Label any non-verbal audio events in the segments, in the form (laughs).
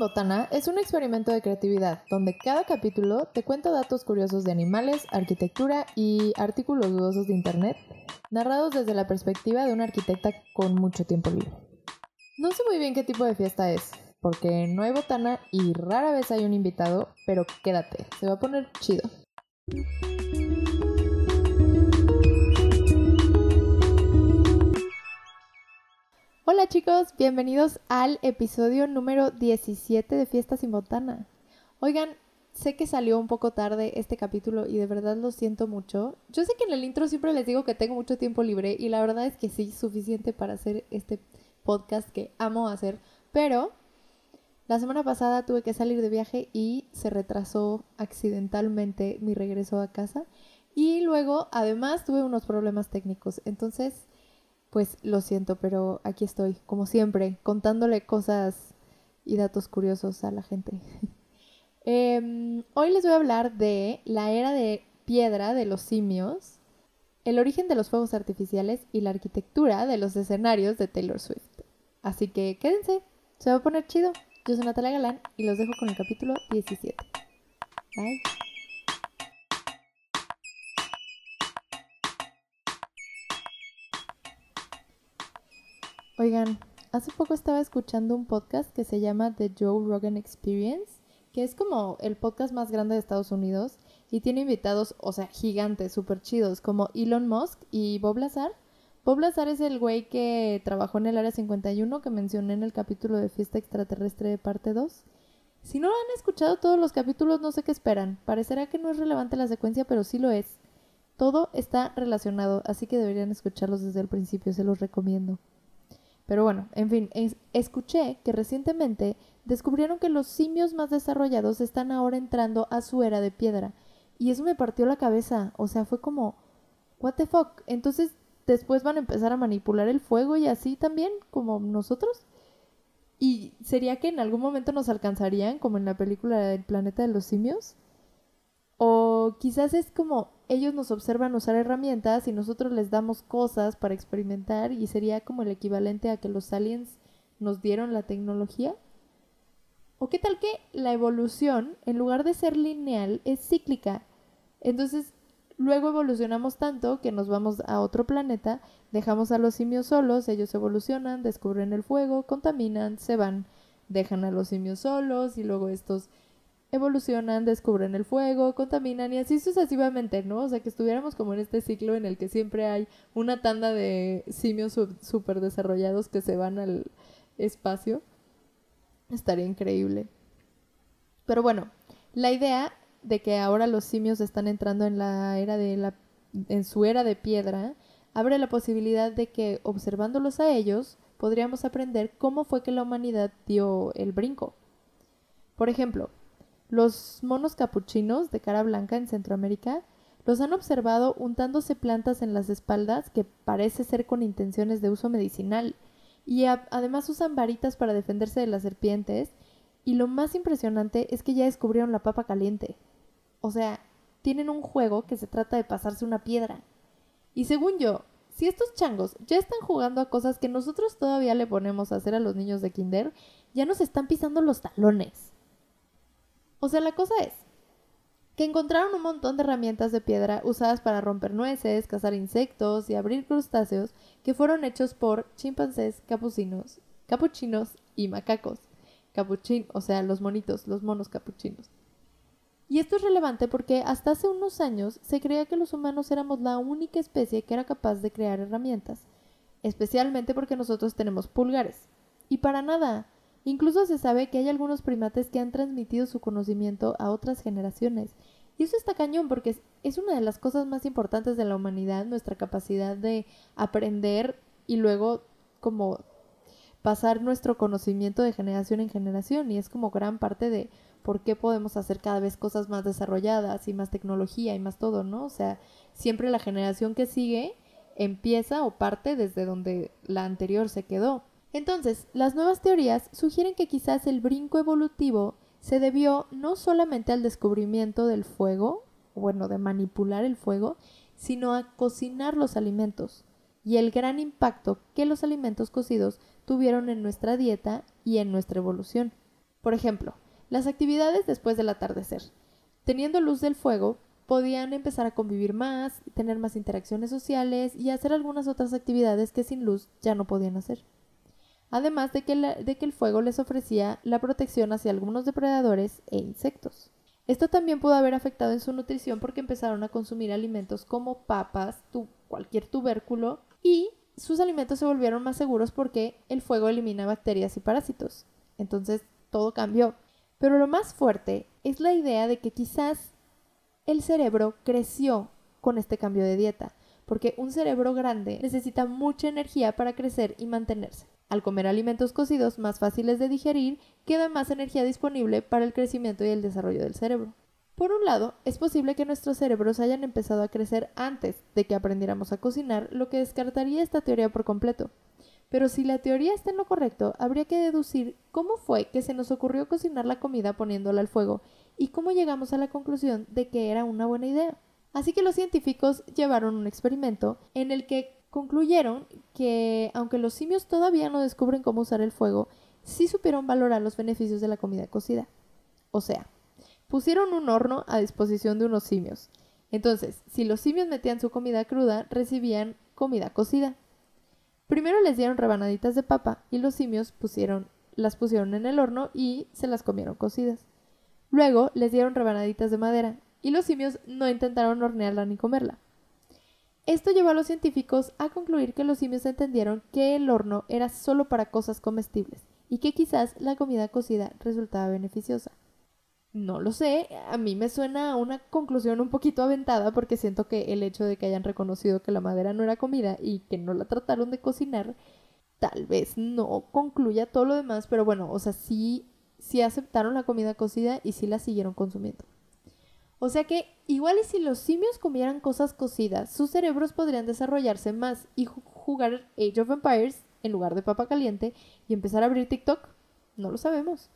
Botana es un experimento de creatividad donde cada capítulo te cuenta datos curiosos de animales, arquitectura y artículos dudosos de internet, narrados desde la perspectiva de una arquitecta con mucho tiempo libre. No sé muy bien qué tipo de fiesta es, porque no hay botana y rara vez hay un invitado, pero quédate, se va a poner chido. Hola chicos, bienvenidos al episodio número 17 de Fiestas sin Botana. Oigan, sé que salió un poco tarde este capítulo y de verdad lo siento mucho. Yo sé que en el intro siempre les digo que tengo mucho tiempo libre y la verdad es que sí, suficiente para hacer este podcast que amo hacer, pero la semana pasada tuve que salir de viaje y se retrasó accidentalmente mi regreso a casa y luego además tuve unos problemas técnicos, entonces pues lo siento, pero aquí estoy, como siempre, contándole cosas y datos curiosos a la gente. (laughs) Em, hoy les voy a hablar de la era de piedra de los simios, el origen de los fuegos artificiales y la arquitectura de los escenarios de Taylor Swift. Así que quédense, se va a poner chido. Yo soy Natalia Galán y los dejo con el capítulo 17. Bye. Oigan, hace poco estaba escuchando un podcast que se llama The Joe Rogan Experience, que es como el podcast más grande de Estados Unidos y tiene invitados, o sea, gigantes, súper chidos, como Elon Musk y Bob Lazar. Bob Lazar es el güey que trabajó en el Área 51 que mencioné en el capítulo de Fiesta Extraterrestre de parte 2. Si no han escuchado todos los capítulos, no sé qué esperan. Parecerá que no es relevante la secuencia, pero sí lo es. Todo está relacionado, así que deberían escucharlos desde el principio, se los recomiendo. Pero bueno, en fin, escuché que recientemente descubrieron que los simios más desarrollados están ahora entrando a su era de piedra. Y eso me partió la cabeza. O sea, fue como, ¿What the fuck? Entonces, después van a empezar a manipular el fuego y así también, como nosotros. ¿Y sería que en algún momento nos alcanzarían, como en la película El planeta de los simios? O quizás es como ellos nos observan usar herramientas y nosotros les damos cosas para experimentar y sería como el equivalente a que los aliens nos dieron la tecnología. ¿O qué tal que la evolución, en lugar de ser lineal, es cíclica? Entonces, luego evolucionamos tanto que nos vamos a otro planeta, dejamos a los simios solos, ellos evolucionan, descubren el fuego, contaminan, se van, dejan a los simios solos y luego estos evolucionan, descubren el fuego, contaminan y así sucesivamente, ¿no? O sea, que estuviéramos como en este ciclo en el que siempre hay una tanda de simios súper desarrollados que se van al espacio. Estaría increíble. Pero bueno, la idea de que ahora los simios están entrando en la era de la en su era de piedra abre la posibilidad de que observándolos a ellos podríamos aprender cómo fue que la humanidad dio el brinco. Por ejemplo, los monos capuchinos de cara blanca en Centroamérica los han observado untándose plantas en las espaldas que parece ser con intenciones de uso medicinal y además usan varitas para defenderse de las serpientes y lo más impresionante es que ya descubrieron la papa caliente. O sea, tienen un juego que se trata de pasarse una piedra. Y según yo, si estos changos ya están jugando a cosas que nosotros todavía le ponemos a hacer a los niños de kinder, ya nos están pisando los talones. O sea, la cosa es que encontraron un montón de herramientas de piedra usadas para romper nueces, cazar insectos y abrir crustáceos que fueron hechos por chimpancés, capucinos, capuchinos y macacos. Capuchin, o sea, los monitos, los monos capuchinos. Y esto es relevante porque hasta hace unos años se creía que los humanos éramos la única especie que era capaz de crear herramientas, especialmente porque nosotros tenemos pulgares. Y para nada, Incluso se sabe que hay algunos primates que han transmitido su conocimiento a otras generaciones. Y eso está cañón porque es, una de las cosas más importantes de la humanidad, nuestra capacidad de aprender y luego como pasar nuestro conocimiento de generación en generación. Y es como gran parte de por qué podemos hacer cada vez cosas más desarrolladas y más tecnología y más todo, ¿no? O sea, siempre la generación que sigue empieza o parte desde donde la anterior se quedó. Entonces, las nuevas teorías sugieren que quizás el brinco evolutivo se debió no solamente al descubrimiento del fuego, bueno, de manipular el fuego, sino a cocinar los alimentos y el gran impacto que los alimentos cocidos tuvieron en nuestra dieta y en nuestra evolución. Por ejemplo, las actividades después del atardecer. Teniendo luz del fuego, podían empezar a convivir más, tener más interacciones sociales y hacer algunas otras actividades que sin luz ya no podían hacer. Además de que, el fuego les ofrecía la protección hacia algunos depredadores e insectos. Esto también pudo haber afectado en su nutrición porque empezaron a consumir alimentos como papas, cualquier tubérculo y sus alimentos se volvieron más seguros porque el fuego elimina bacterias y parásitos. Entonces todo cambió. Pero lo más fuerte es la idea de que quizás el cerebro creció con este cambio de dieta, porque un cerebro grande necesita mucha energía para crecer y mantenerse. Al comer alimentos cocidos más fáciles de digerir, queda más energía disponible para el crecimiento y el desarrollo del cerebro. Por un lado, es posible que nuestros cerebros hayan empezado a crecer antes de que aprendiéramos a cocinar, lo que descartaría esta teoría por completo. Pero si la teoría está en lo correcto, habría que deducir cómo fue que se nos ocurrió cocinar la comida poniéndola al fuego y cómo llegamos a la conclusión de que era una buena idea. Así que los científicos llevaron un experimento en el que concluyeron que, aunque los simios todavía no descubren cómo usar el fuego, sí supieron valorar los beneficios de la comida cocida. O sea, pusieron un horno a disposición de unos simios. Entonces, si los simios metían su comida cruda, recibían comida cocida. Primero les dieron rebanaditas de papa y los simios las pusieron en el horno y se las comieron cocidas. Luego les dieron rebanaditas de madera y los simios no intentaron hornearla ni comerla. Esto llevó a los científicos a concluir que los simios entendieron que el horno era solo para cosas comestibles y que quizás la comida cocida resultaba beneficiosa. No lo sé, a mí me suena a una conclusión un poquito aventada porque siento que el hecho de que hayan reconocido que la madera no era comida y que no la trataron de cocinar, tal vez no concluya todo lo demás, pero bueno, o sea, sí si aceptaron la comida cocida y si la siguieron consumiendo. O sea que igual y si los simios comieran cosas cocidas, sus cerebros podrían desarrollarse más y jugar Age of Empires en lugar de papa caliente y empezar a abrir TikTok. No lo sabemos.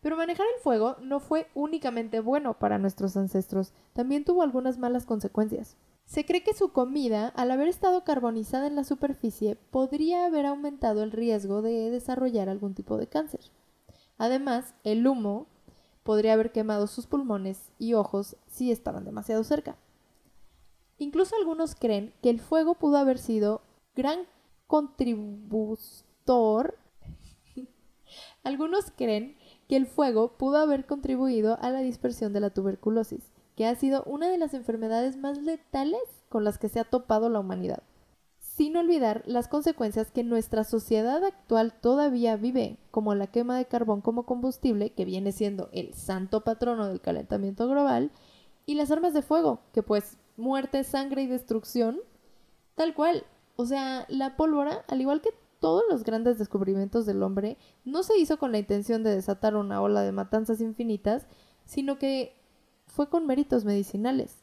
Pero manejar el fuego no fue únicamente bueno para nuestros ancestros, también tuvo algunas malas consecuencias. Se cree que su comida, al haber estado carbonizada en la superficie, podría haber aumentado el riesgo de desarrollar algún tipo de cáncer. Además, el humo podría haber quemado sus pulmones y ojos si estaban demasiado cerca. Incluso algunos creen que el fuego pudo haber sido gran contributor. (laughs) algunos creen que el fuego pudo haber contribuido a la dispersión de la tuberculosis, que ha sido una de las enfermedades más letales con las que se ha topado la humanidad sin olvidar las consecuencias que nuestra sociedad actual todavía vive, como la quema de carbón como combustible, que viene siendo el santo patrono del calentamiento global, y las armas de fuego, que pues muerte, sangre y destrucción, tal cual. O sea, la pólvora, al igual que todos los grandes descubrimientos del hombre, no se hizo con la intención de desatar una ola de matanzas infinitas, sino que fue con méritos medicinales.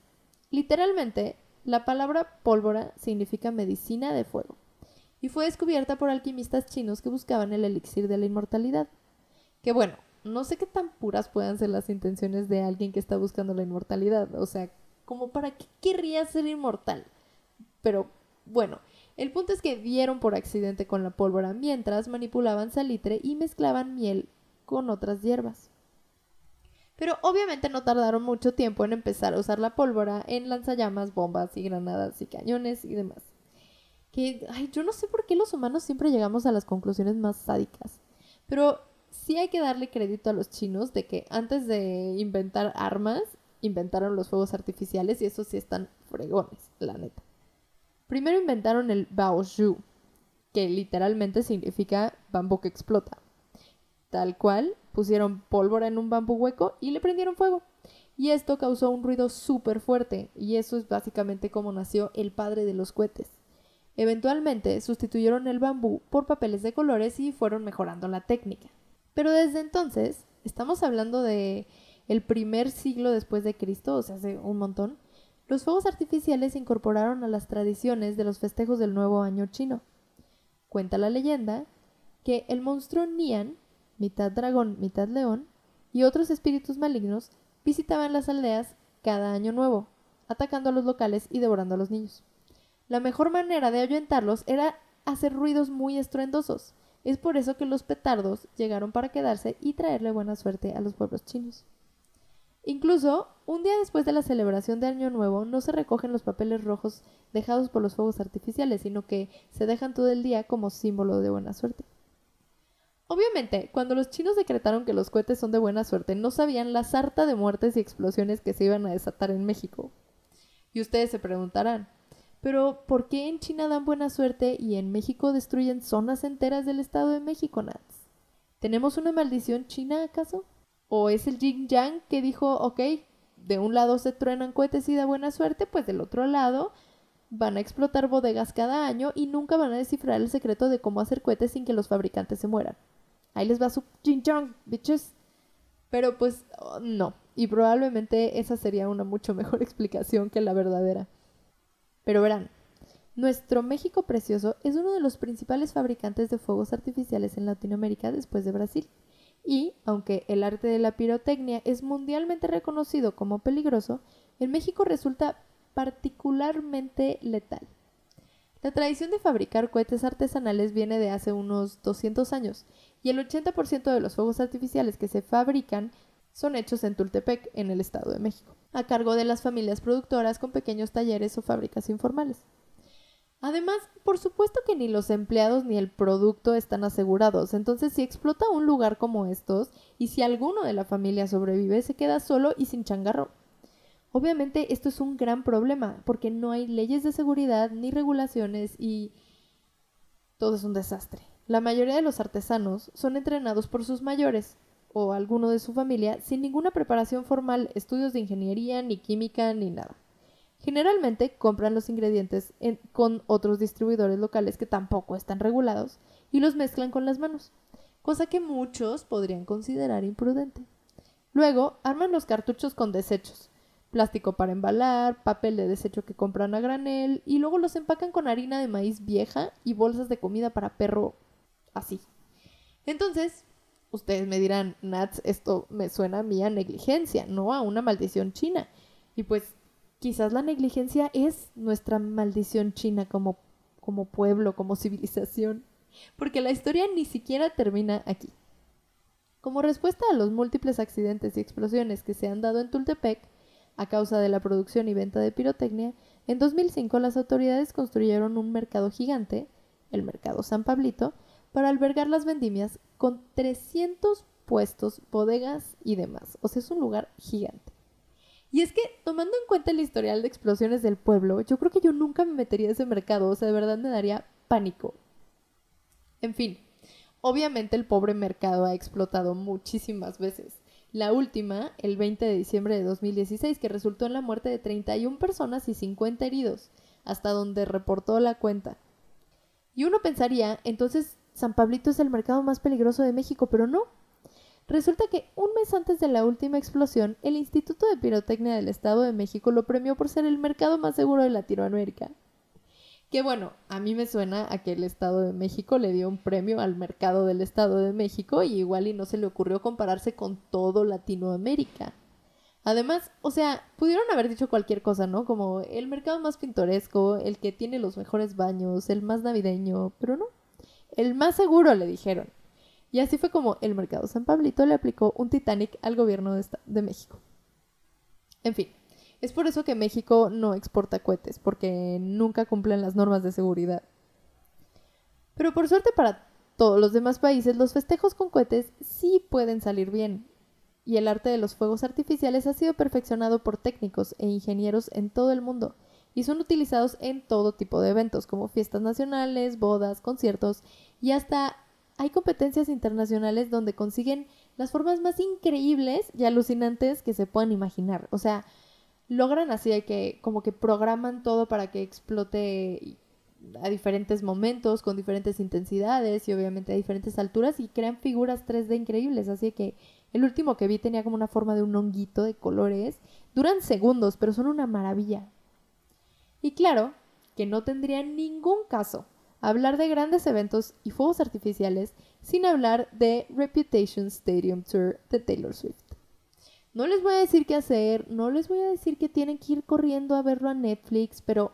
Literalmente, la palabra pólvora significa medicina de fuego y fue descubierta por alquimistas chinos que buscaban el elixir de la inmortalidad. Que bueno, no sé qué tan puras puedan ser las intenciones de alguien que está buscando la inmortalidad, o sea, como para qué querría ser inmortal. Pero bueno, el punto es que dieron por accidente con la pólvora mientras manipulaban salitre y mezclaban miel con otras hierbas. Pero obviamente no tardaron mucho tiempo en empezar a usar la pólvora en lanzallamas, bombas y granadas y cañones y demás. Que, ay, yo no sé por qué los humanos siempre llegamos a las conclusiones más sádicas. Pero sí hay que darle crédito a los chinos de que antes de inventar armas, inventaron los fuegos artificiales y esos sí están fregones, la neta. Primero inventaron el Baozhu, que literalmente significa bambú que explota. Tal cual, pusieron pólvora en un bambú hueco y le prendieron fuego. Y esto causó un ruido súper fuerte, y eso es básicamente como nació el padre de los cohetes. Eventualmente sustituyeron el bambú por papeles de colores y fueron mejorando la técnica. Pero desde entonces, estamos hablando de el primer siglo después de Cristo, o sea, hace un montón, los fuegos artificiales se incorporaron a las tradiciones de los festejos del nuevo año chino. Cuenta la leyenda que el monstruo Nian mitad dragón, mitad león, y otros espíritus malignos visitaban las aldeas cada año nuevo, atacando a los locales y devorando a los niños. La mejor manera de ahuyentarlos era hacer ruidos muy estruendosos, Es por eso que los petardos llegaron para quedarse y traerle buena suerte a los pueblos chinos. Incluso, un día después de la celebración de Año Nuevo, no se recogen los papeles rojos dejados por los fuegos artificiales, sino que se dejan todo el día como símbolo de buena suerte. Obviamente, cuando los chinos decretaron que los cohetes son de buena suerte, no sabían la sarta de muertes y explosiones que se iban a desatar en México. Y ustedes se preguntarán, pero ¿por qué en China dan buena suerte y en México destruyen zonas enteras del Estado de México, Nats? ¿Tenemos una maldición china acaso? ¿O es el Jin Yang que dijo, ok, de un lado se truenan cohetes y da buena suerte, pues del otro lado van a explotar bodegas cada año y nunca van a descifrar el secreto de cómo hacer cohetes sin que los fabricantes se mueran? Ahí les va su Jin Yang, bitches. Pero pues oh, no, y probablemente esa sería una mucho mejor (laughs) explicación que la verdadera. Pero verán, nuestro México precioso es uno de los principales fabricantes de fuegos artificiales en Latinoamérica después de Brasil. Y, aunque el arte de la pirotecnia es mundialmente reconocido como peligroso, en México resulta particularmente letal. La tradición de fabricar cohetes artesanales viene de hace unos 200 años y el 80% de los fuegos artificiales que se fabrican son hechos en Tultepec, en el Estado de México, a cargo de las familias productoras con pequeños talleres o fábricas informales. Además, por supuesto que ni los empleados ni el producto están asegurados, entonces si explota un lugar como estos y si alguno de la familia sobrevive, se queda solo y sin changarro. Obviamente esto es un gran problema porque no hay leyes de seguridad ni regulaciones y todo es un desastre. La mayoría de los artesanos son entrenados por sus mayores, o alguno de su familia sin ninguna preparación formal, estudios de ingeniería, ni química, ni nada. Generalmente compran los ingredientes con otros distribuidores locales que tampoco están regulados y los mezclan con las manos, cosa que muchos podrían considerar imprudente. Luego arman los cartuchos con desechos, plástico para embalar, papel de desecho que compran a granel y luego los empacan con harina de maíz vieja y bolsas de comida para perro así. Entonces, Ustedes me dirán, Nats, esto me suena a mí a negligencia, no a una maldición china. Y pues quizás la negligencia es nuestra maldición china como, como pueblo, como (laughs) civilización. Porque la historia ni siquiera termina aquí. Como respuesta a los múltiples accidentes y explosiones que se han dado en Tultepec, a causa de la producción y venta de pirotecnia, en 2005 las autoridades construyeron un mercado gigante, el Mercado San Pablito, para albergar las vendimias con 300 puestos, bodegas y demás. O sea, es un lugar gigante. Y es que, tomando en cuenta el historial de explosiones del pueblo, yo creo que yo nunca me metería en ese mercado. O sea, de verdad me daría pánico. En fin, obviamente el pobre mercado ha explotado muchísimas veces. La última, el 20 de diciembre de 2016, que resultó en la muerte de 31 personas y 50 heridos, hasta donde reportó la cuenta. Y uno pensaría, entonces, San Pablito es el mercado más peligroso de México, pero no. Resulta que un mes antes de la última explosión, el Instituto de Pirotecnia del Estado de México lo premió por ser el mercado más seguro de Latinoamérica. Que bueno, a mí me suena a que el Estado de México le dio un premio al mercado del Estado de México y igual y no se le ocurrió compararse con todo Latinoamérica. Además, o sea, pudieron haber dicho cualquier cosa, ¿no? Como el mercado más pintoresco, el que tiene los mejores baños, el más navideño, pero no. El más seguro, le dijeron. Y así fue como el mercado San Pablito le aplicó un Titanic al gobierno de, de México. En fin, es por eso que México no exporta cohetes, porque nunca cumplen las normas de seguridad. Pero por suerte para todos los demás países, los festejos con cohetes sí pueden salir bien. Y el arte de los fuegos artificiales ha sido perfeccionado por técnicos e ingenieros en todo el mundo y son utilizados en todo tipo de eventos, como fiestas nacionales, bodas, conciertos y hasta hay competencias internacionales donde consiguen las formas más increíbles y alucinantes que se puedan imaginar. O sea, logran así que como que programan todo para que explote a diferentes momentos, con diferentes intensidades y obviamente a diferentes alturas y crean figuras 3D increíbles. Así que el último que vi tenía como una forma de un honguito de colores. Duran segundos, pero son una maravilla. Y claro que no tendría ningún caso hablar de grandes eventos y fuegos artificiales sin hablar de Reputation Stadium Tour de Taylor Swift. No les voy a decir qué hacer, no les voy a decir que tienen que ir corriendo a verlo a Netflix, pero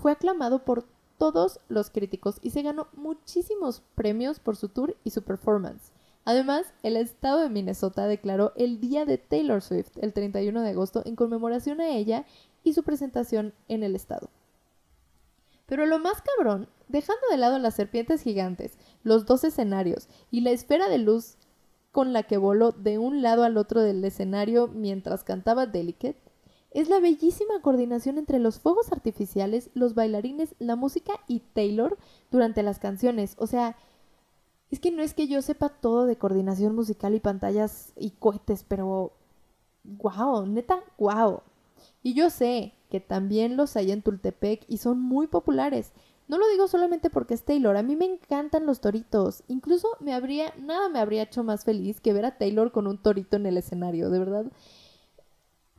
fue aclamado por todos los críticos y se ganó muchísimos premios por su tour y su performance. Además, el estado de Minnesota declaró el Día de Taylor Swift el 31 de agosto en conmemoración a ella y su presentación en el estado. Pero lo más cabrón, dejando de lado las serpientes gigantes, los dos escenarios y la esfera de luz con la que voló de un lado al otro del escenario mientras cantaba Delicate, es la bellísima coordinación entre los fuegos artificiales, los bailarines, la música y Taylor durante las canciones. O sea, es que no es que yo sepa todo de coordinación musical y pantallas y cohetes, pero wow, neta, wow. Y yo sé que también los hay en Tultepec y son muy populares. No lo digo solamente porque es Taylor, a mí me encantan los toritos. Incluso me habría, nada me habría hecho más feliz que ver a Taylor con un torito en el escenario, de verdad.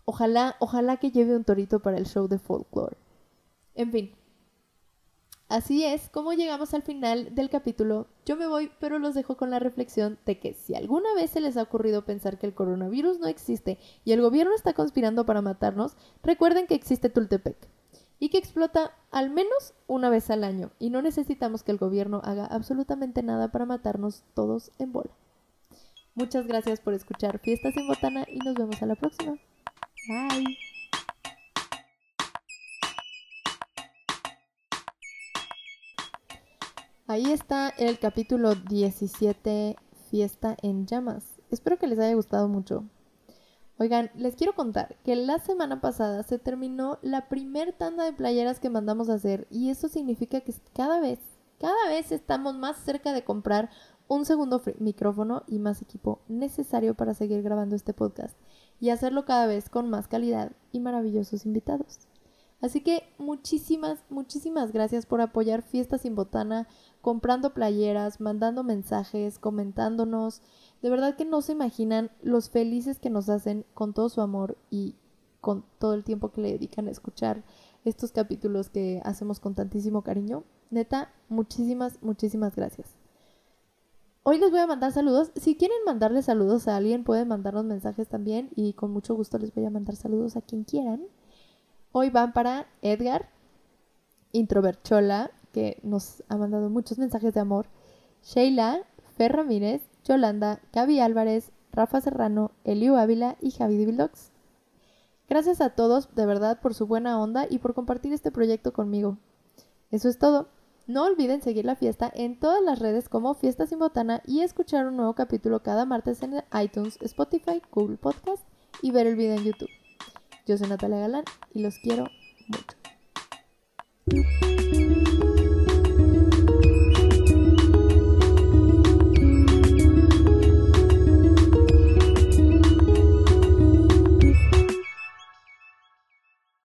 Ojalá, ojalá que lleve un torito para el show de folklore. En fin. Así es como llegamos al final del capítulo. Yo me voy, pero los dejo con la reflexión de que si alguna vez se les ha ocurrido pensar que el coronavirus no existe y el gobierno está conspirando para matarnos, recuerden que existe Tultepec y que explota al menos una vez al año y no necesitamos que el gobierno haga absolutamente nada para matarnos todos en bola. Muchas gracias por escuchar Fiestas en Botana y nos vemos a la próxima. Bye. Ahí está el capítulo 17, Fiesta en Llamas. Espero que les haya gustado mucho. Oigan, les quiero contar que la semana pasada se terminó la primer tanda de playeras que mandamos a hacer y eso significa que cada vez, cada vez estamos más cerca de comprar un segundo micrófono y más equipo necesario para seguir grabando este podcast y hacerlo cada vez con más calidad y maravillosos invitados. Así que muchísimas, muchísimas gracias por apoyar Fiesta Sin Botana, comprando playeras, mandando mensajes, comentándonos. De verdad que no se imaginan los felices que nos hacen con todo su amor y con todo el tiempo que le dedican a escuchar estos capítulos que hacemos con tantísimo cariño. Neta, muchísimas, muchísimas gracias. Hoy les voy a mandar saludos. Si quieren mandarle saludos a alguien, pueden mandarnos mensajes también y con mucho gusto les voy a mandar saludos a quien quieran. Hoy van para Edgar, Introverchola, que nos ha mandado muchos mensajes de amor, Sheila, Fer Ramírez, Yolanda, Gaby Álvarez, Rafa Serrano, Eliu Ávila y Javi Divilox. Gracias a todos, de verdad, por su buena onda y por compartir este proyecto conmigo. Eso es todo. No olviden seguir la fiesta en todas las redes como Fiesta Sin Botana y escuchar un nuevo capítulo cada martes en iTunes, Spotify, Google Podcast y ver el video en YouTube. Yo soy Natalia Galán y los quiero mucho.